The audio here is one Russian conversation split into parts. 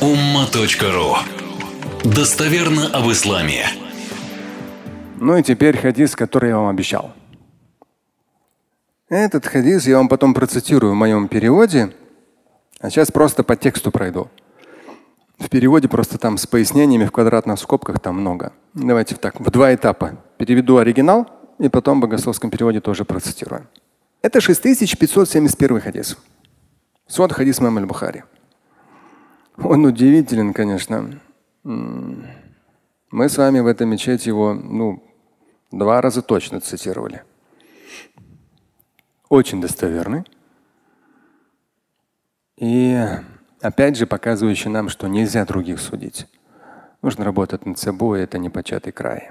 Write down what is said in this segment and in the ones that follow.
umma.ru Достоверно об исламе. Ну и теперь хадис, который я вам обещал. Этот хадис я вам потом процитирую в моем переводе, а сейчас просто по тексту пройду. В переводе просто там с пояснениями в квадратных скобках там много. Давайте так, в два этапа. Переведу оригинал и потом в богословском переводе тоже процитирую. Это 6571 хадис. Сот хадис Мам Бухари. Он удивителен, конечно. Мы с вами в этой мечети его ну, два раза точно цитировали. Очень достоверный. И опять же показывающий нам, что нельзя других судить. Нужно работать над собой, это непочатый край.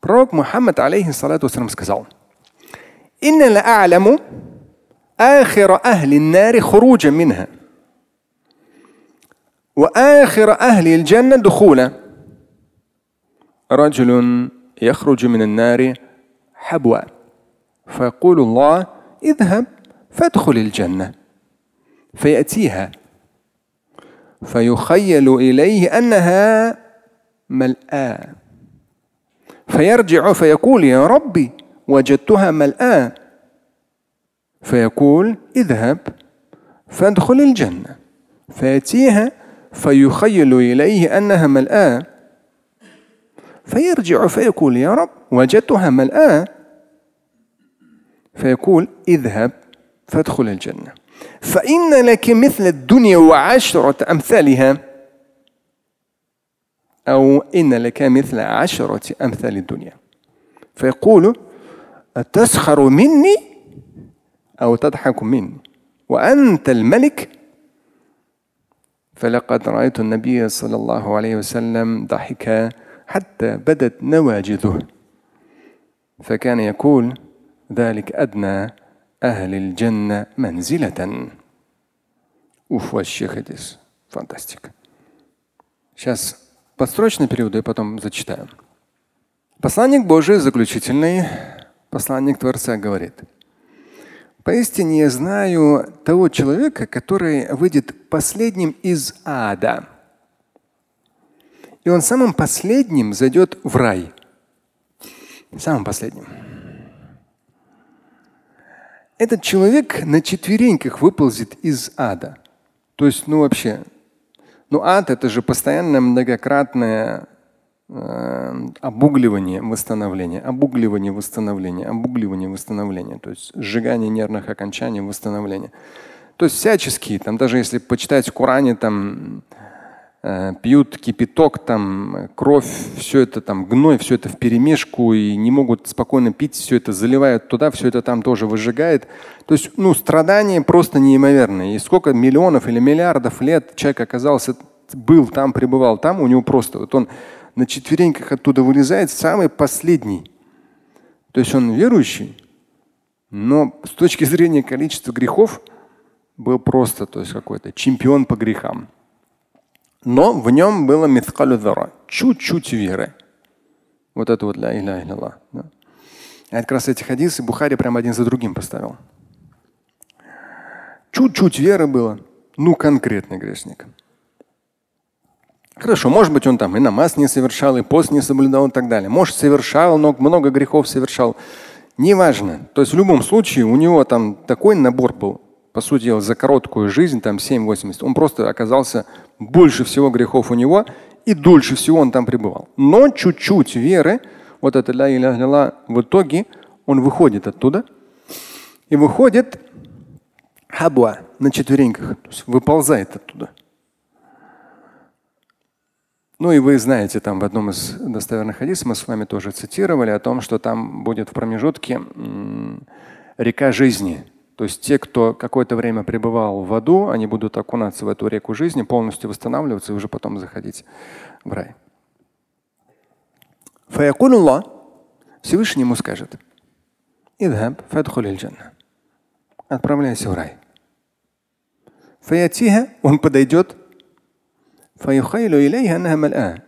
Пророк Мухаммад алейхиссалату сказал, «Инна ла а'ламу ахира ахли нари хуруджа минха». وآخر أهل الجنة دخولا رجل يخرج من النار حبوا فيقول الله اذهب فادخل الجنة. فيأتيها فيخيل إليه أنها ملآة. فيرجع فيقول يا ربي وجدتها ملآة. فيقول اذهب فادخل الجنة. فيأتيها فيخيل إليه أنها ملآة فيرجع فيقول يا رب وجدتها ملآة فيقول اذهب فادخل الجنة. فإن لك مثل الدنيا وعشرة أمثالها. أو إن لك مثل عشرة أمثال الدنيا. فيقول أتسخر مني أو تضحك مني؟ وأنت الملك فلقد رأيت النبي صلى الله عليه وسلم ضحك حتى بدت نواجذه فكان يقول ذلك أدنى أهل الجنة منزلة Уф, вообще хадис. Фантастика. Сейчас подстрочный период и потом зачитаю. Посланник Божий, заключительный посланник Творца говорит – Поистине я знаю того человека, который выйдет последним из ада. И он самым последним зайдет в рай. Самым последним. Этот человек на четвереньках выползет из ада. То есть, ну вообще, ну ад это же постоянное многократное обугливание, восстановление, обугливание, восстановление, обугливание, восстановление, то есть сжигание нервных окончаний, восстановление. То есть всяческие, там даже если почитать в Коране, там э, пьют кипяток, там кровь, все это там гной, все это в перемешку и не могут спокойно пить, все это заливают туда, все это там тоже выжигает. То есть, ну, страдания просто неимоверные. И сколько миллионов или миллиардов лет человек оказался, был там, пребывал там, у него просто, вот он на четвереньках оттуда вылезает самый последний. То есть он верующий, но с точки зрения количества грехов был просто то есть какой-то чемпион по грехам. Но в нем было мithqaludhara, чуть-чуть веры. Вот это вот ля иля илля да. А как раз эти хадисы Бухари прямо один за другим поставил. Чуть-чуть веры было, ну конкретный грешник. Хорошо, может быть, он там и намаз не совершал, и пост не соблюдал и так далее. Может, совершал, но много грехов совершал. Неважно. То есть в любом случае у него там такой набор был, по сути дела, за короткую жизнь, там 7-80. Он просто оказался больше всего грехов у него, и дольше всего он там пребывал. Но чуть-чуть веры, вот это ля иля ля, в итоге он выходит оттуда и выходит хабуа на четвереньках, то есть выползает оттуда. Ну и вы знаете, там в одном из достоверных хадисов мы с вами тоже цитировали о том, что там будет в промежутке река жизни. То есть те, кто какое-то время пребывал в аду, они будут окунаться в эту реку жизни, полностью восстанавливаться и уже потом заходить в рай. Всевышний ему скажет, отправляйся в рай. Он подойдет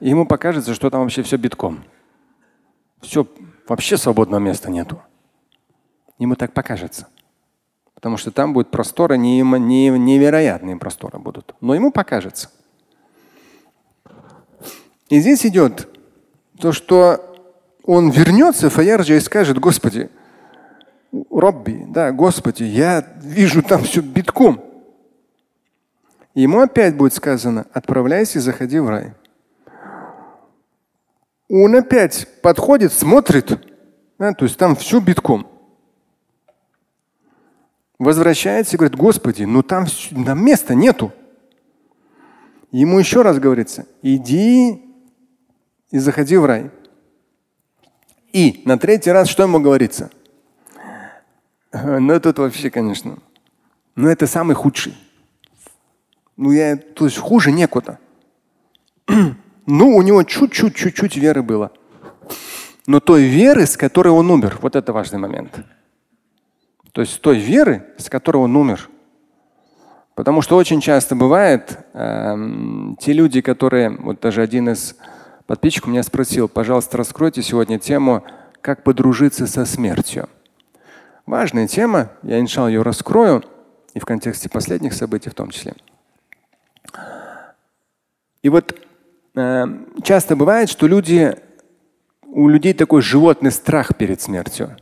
Ему покажется, что там вообще все битком. Все, вообще свободного места нету. Ему так покажется. Потому что там будут просторы, не, не, невероятные просторы будут. Но ему покажется. И здесь идет то, что он вернется, Фаярджа, и скажет, Господи, Робби, да, Господи, я вижу там все битком. Ему опять будет сказано, отправляйся и заходи в рай. Он опять подходит, смотрит, да, то есть там все битком. Возвращается и говорит, Господи, ну там, там места нету. Ему еще раз говорится, иди и заходи в рай. И на третий раз что ему говорится? Ну, это вообще, конечно. Но это самый худший. Ну, я, то есть хуже некуда. ну, у него чуть-чуть, чуть-чуть веры было. Но той веры, с которой он умер, вот это важный момент. То есть той веры, с которой он умер. Потому что очень часто бывает, э, те люди, которые, вот даже один из подписчиков меня спросил, пожалуйста, раскройте сегодня тему, как подружиться со смертью. Важная тема, я иншалл ее раскрою, и в контексте последних событий в том числе. И вот э, часто бывает, что люди, у людей такой животный страх перед смертью.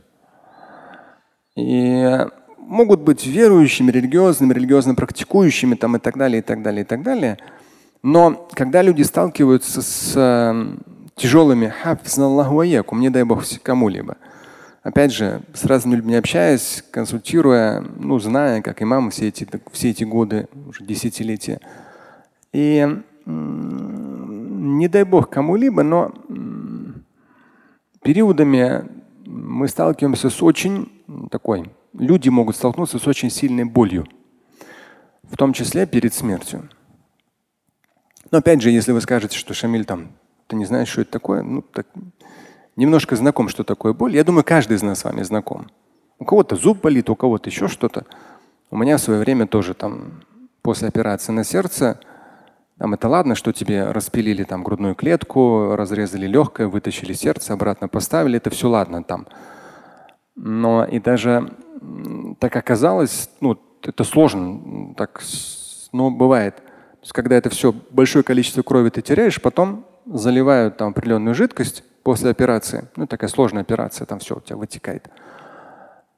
И могут быть верующими, религиозными, религиозно практикующими там, и так далее, и так далее, и так далее. Но когда люди сталкиваются с э, тяжелыми хафизналлаху не дай бог кому-либо, опять же, с разными людьми общаясь, консультируя, ну, зная, как имам все эти, все эти годы, уже десятилетия. И не дай бог кому-либо, но периодами мы сталкиваемся с очень такой, люди могут столкнуться с очень сильной болью, в том числе перед смертью. Но опять же, если вы скажете, что Шамиль там, ты не знаешь, что это такое, ну так немножко знаком, что такое боль. Я думаю, каждый из нас с вами знаком. У кого-то зуб болит, у кого-то еще что-то. У меня в свое время тоже там после операции на сердце, там это ладно, что тебе распилили там грудную клетку, разрезали легкое, вытащили сердце, обратно поставили, это все ладно там. Но и даже так оказалось, ну, это сложно, так, но бывает. То есть, когда это все, большое количество крови ты теряешь, потом заливают там определенную жидкость после операции. Ну, такая сложная операция, там все у тебя вытекает.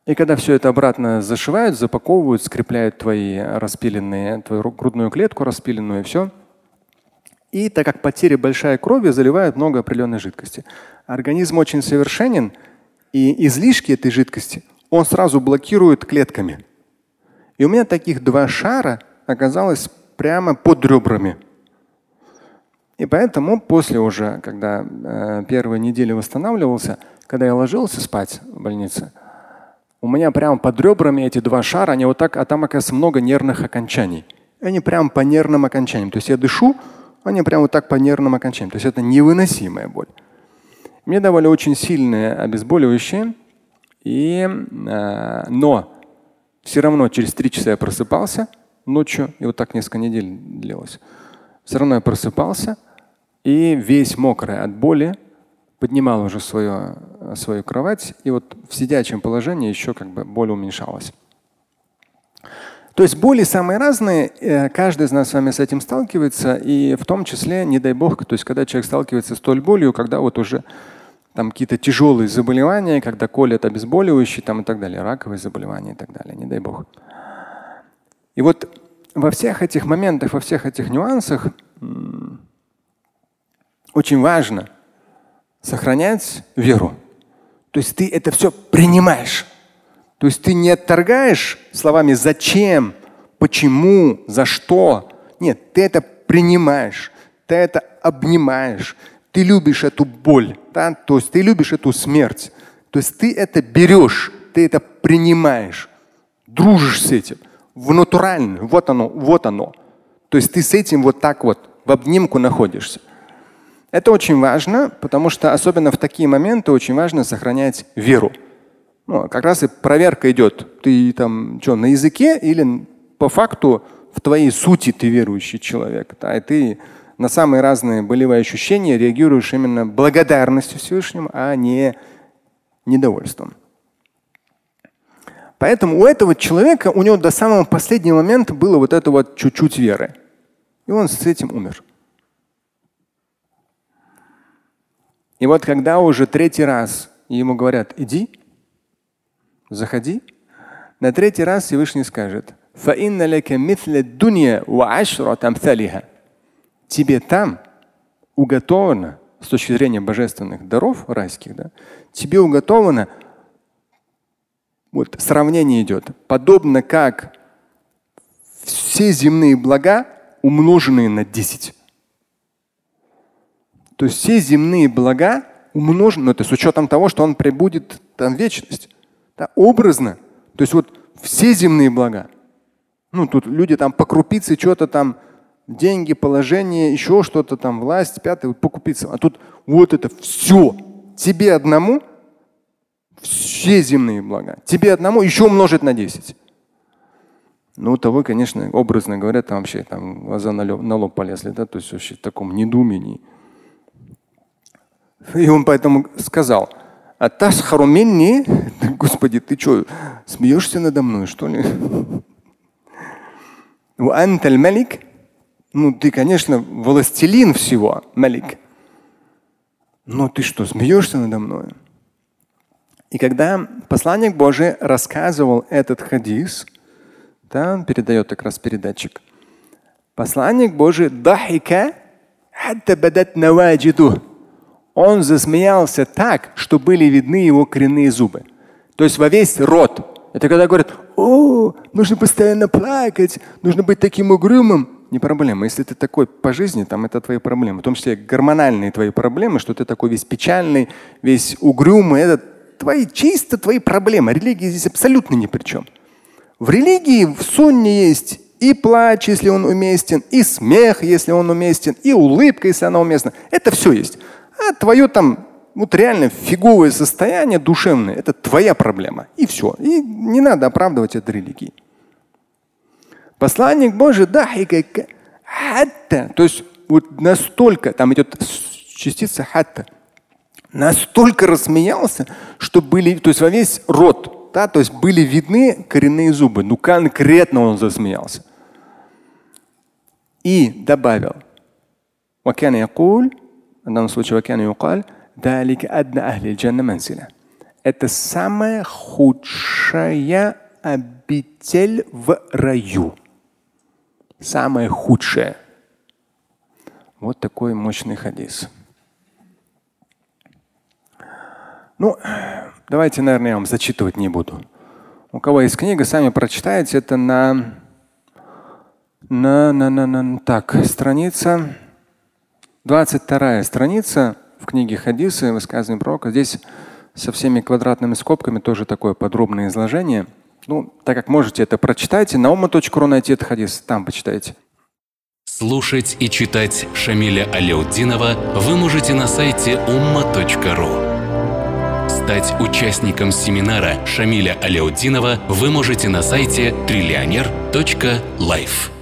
И когда все это обратно зашивают, запаковывают, скрепляют твои распиленные, твою грудную клетку распиленную и все. И так как потеря большая крови, заливают много определенной жидкости. Организм очень совершенен, и излишки этой жидкости он сразу блокирует клетками. И у меня таких два шара оказалось прямо под ребрами. И поэтому после уже, когда э, первые недели восстанавливался, когда я ложился спать в больнице, у меня прямо под ребрами эти два шара, они вот так, а там оказывается много нервных окончаний. И они прямо по нервным окончаниям. То есть я дышу, они прямо вот так по нервным окончаниям. То есть это невыносимая боль. Мне давали очень сильные обезболивающие, и, э, но все равно через три часа я просыпался ночью, и вот так несколько недель длилось. Все равно я просыпался и весь мокрый от боли поднимал уже свою, свою кровать, и вот в сидячем положении еще как бы боль уменьшалась. То есть боли самые разные, э, каждый из нас с вами с этим сталкивается, и в том числе, не дай бог, то есть когда человек сталкивается с той болью, когда вот уже там какие-то тяжелые заболевания, когда колят обезболивающие там и так далее, раковые заболевания и так далее, не дай бог. И вот во всех этих моментах, во всех этих нюансах очень важно сохранять веру. То есть ты это все принимаешь. То есть ты не отторгаешь словами зачем, почему, за что. Нет, ты это принимаешь, ты это обнимаешь, ты любишь эту боль, да? то есть ты любишь эту смерть. То есть ты это берешь, ты это принимаешь, дружишь с этим. В натуральную, вот оно, вот оно. То есть ты с этим вот так вот в обнимку находишься. Это очень важно, потому что особенно в такие моменты очень важно сохранять веру. Ну, как раз и проверка идет. Ты там что, на языке или по факту в твоей сути ты верующий человек. Да, и ты на самые разные болевые ощущения реагируешь именно благодарностью Всевышнему, а не недовольством. Поэтому у этого человека, у него до самого последнего момента было вот это вот чуть-чуть веры. И он с этим умер. И вот когда уже третий раз ему говорят, иди, заходи, на третий раз Всевышний скажет, тебе там уготовано, с точки зрения божественных даров райских, да, тебе уготовано, вот сравнение идет, подобно как все земные блага, умноженные на 10. То есть все земные блага умножены, ну, это с учетом того, что он прибудет там вечность. Да, образно. То есть вот все земные блага. Ну, тут люди там по крупице что-то там, деньги, положение, еще что-то там, власть, пятое, по крупице. А тут вот это все. Тебе одному все земные блага. Тебе одному еще умножить на 10. Ну, того, конечно, образно говоря, там вообще там глаза на лоб, на лоб полезли, да, то есть вообще в таком недоумении. И он поэтому сказал, а тасхару минни, Господи, ты что, смеешься надо мной, что ли? Малик, ну ты, конечно, властелин всего, малик. Но ты что, смеешься надо мной? И когда посланник Божий рассказывал этот хадис, да, передает как раз передатчик. Посланник Божий дахика он засмеялся так, что были видны его коренные зубы. То есть во весь рот. Это когда говорят, о, нужно постоянно плакать, нужно быть таким угрюмым. Не проблема. Если ты такой по жизни, там это твои проблемы. В том числе гормональные твои проблемы, что ты такой весь печальный, весь угрюмый. Это твои, чисто твои проблемы. Религия здесь абсолютно ни при чем. В религии в сунне есть и плач, если он уместен, и смех, если он уместен, и улыбка, если она уместна. Это все есть. А твое там вот реально фиговое состояние душевное, это твоя проблема. И все. И не надо оправдывать это религией. Посланник Божий, да, то есть вот настолько, там идет частица хатта, настолько рассмеялся, что были, то есть во весь рот, да, то есть были видны коренные зубы. Ну конкретно он засмеялся. И добавил, в данном случае вакяна юкаль, это самая худшая обитель в раю. Самая худшая. Вот такой мощный хадис. Ну, давайте, наверное, я вам зачитывать не буду. У кого есть книга, сами прочитайте. Это на, на, на, на, на так, страница 22 страница в книге Хадисы, высказывания пророка. Здесь со всеми квадратными скобками тоже такое подробное изложение. Ну, так как можете это прочитайте, на умма.ру найти этот хадис, там почитайте. Слушать и читать Шамиля Аляутдинова вы можете на сайте umma.ru. Стать участником семинара Шамиля Аляутдинова вы можете на сайте триллионер.life.